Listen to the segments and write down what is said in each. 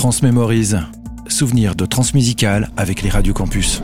Transmémorise. Souvenir de transmusical avec les radios campus.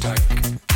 stuck.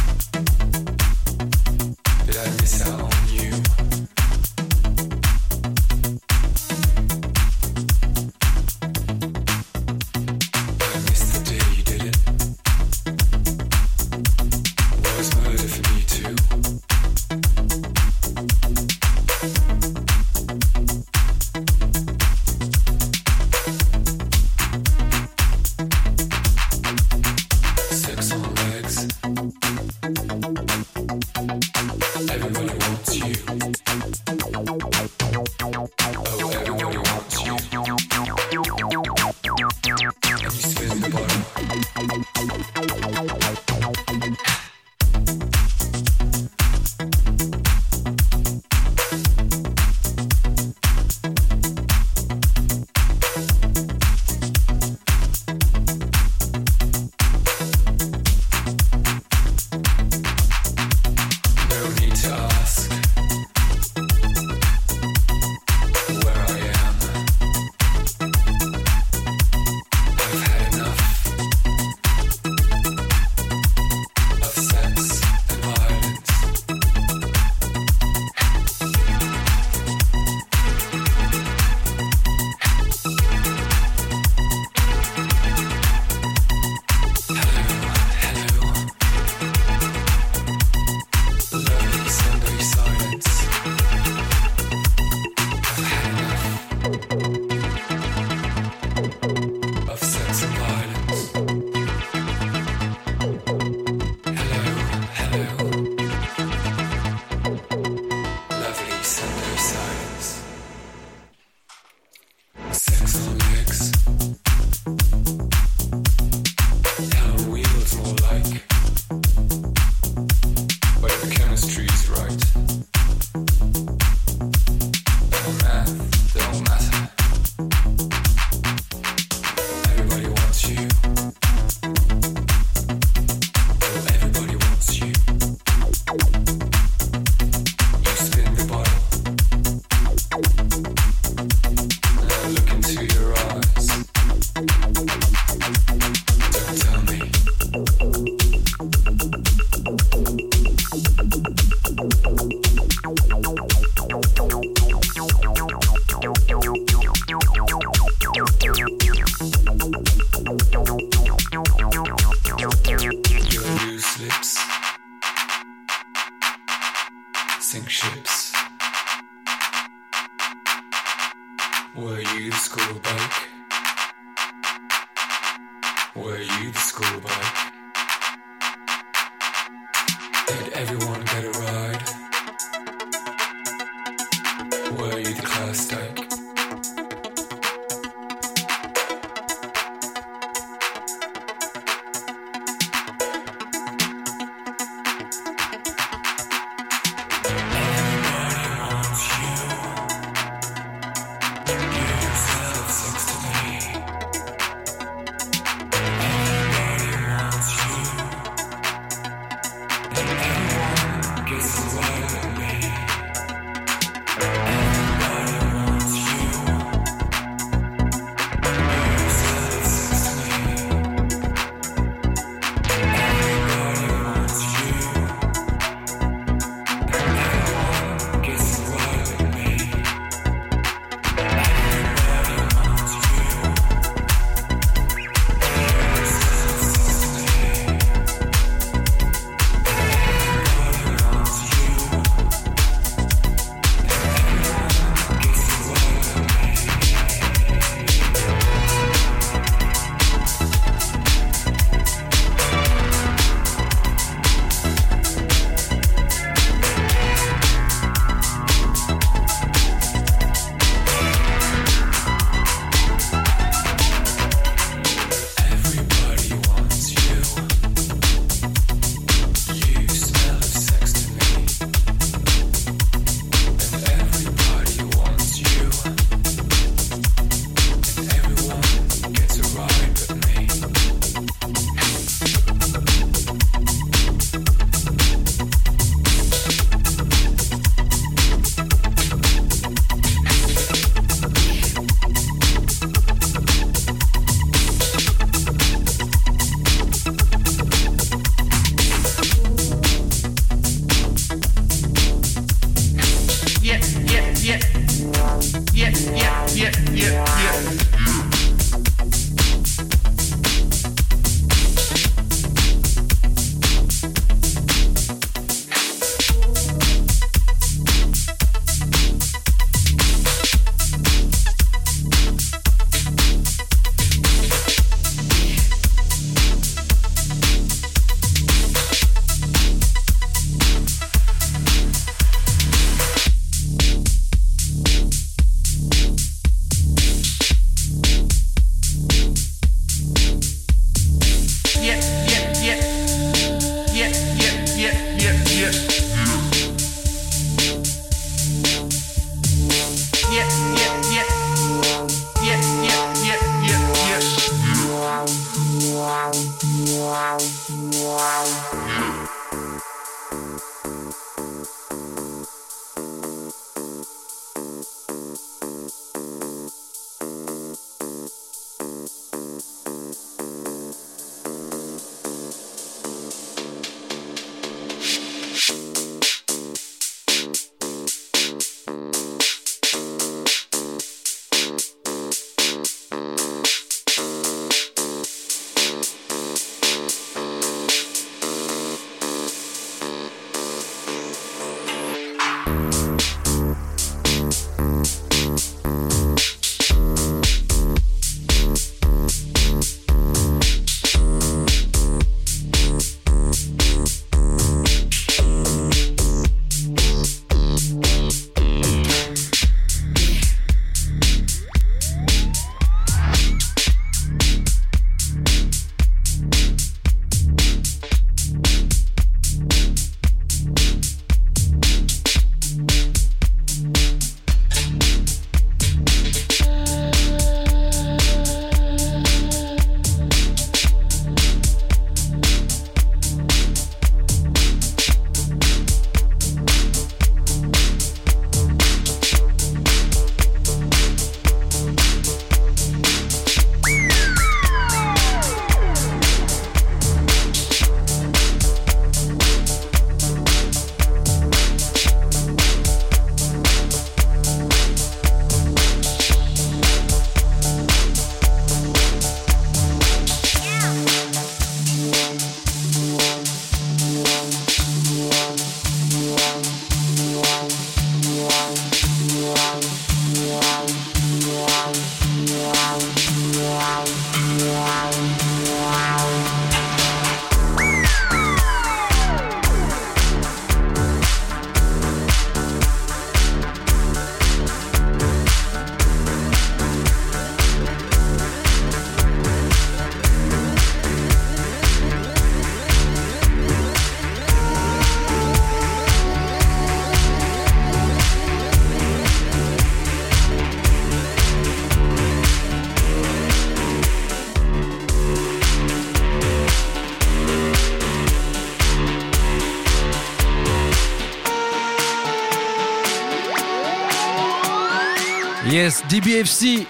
DBFC,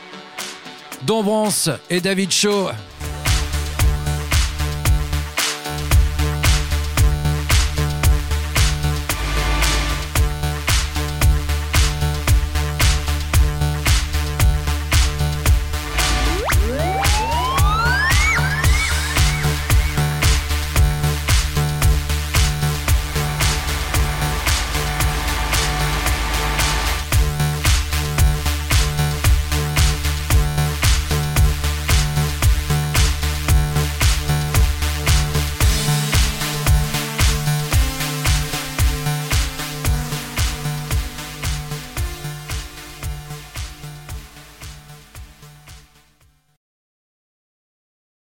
Dombrance et David Shaw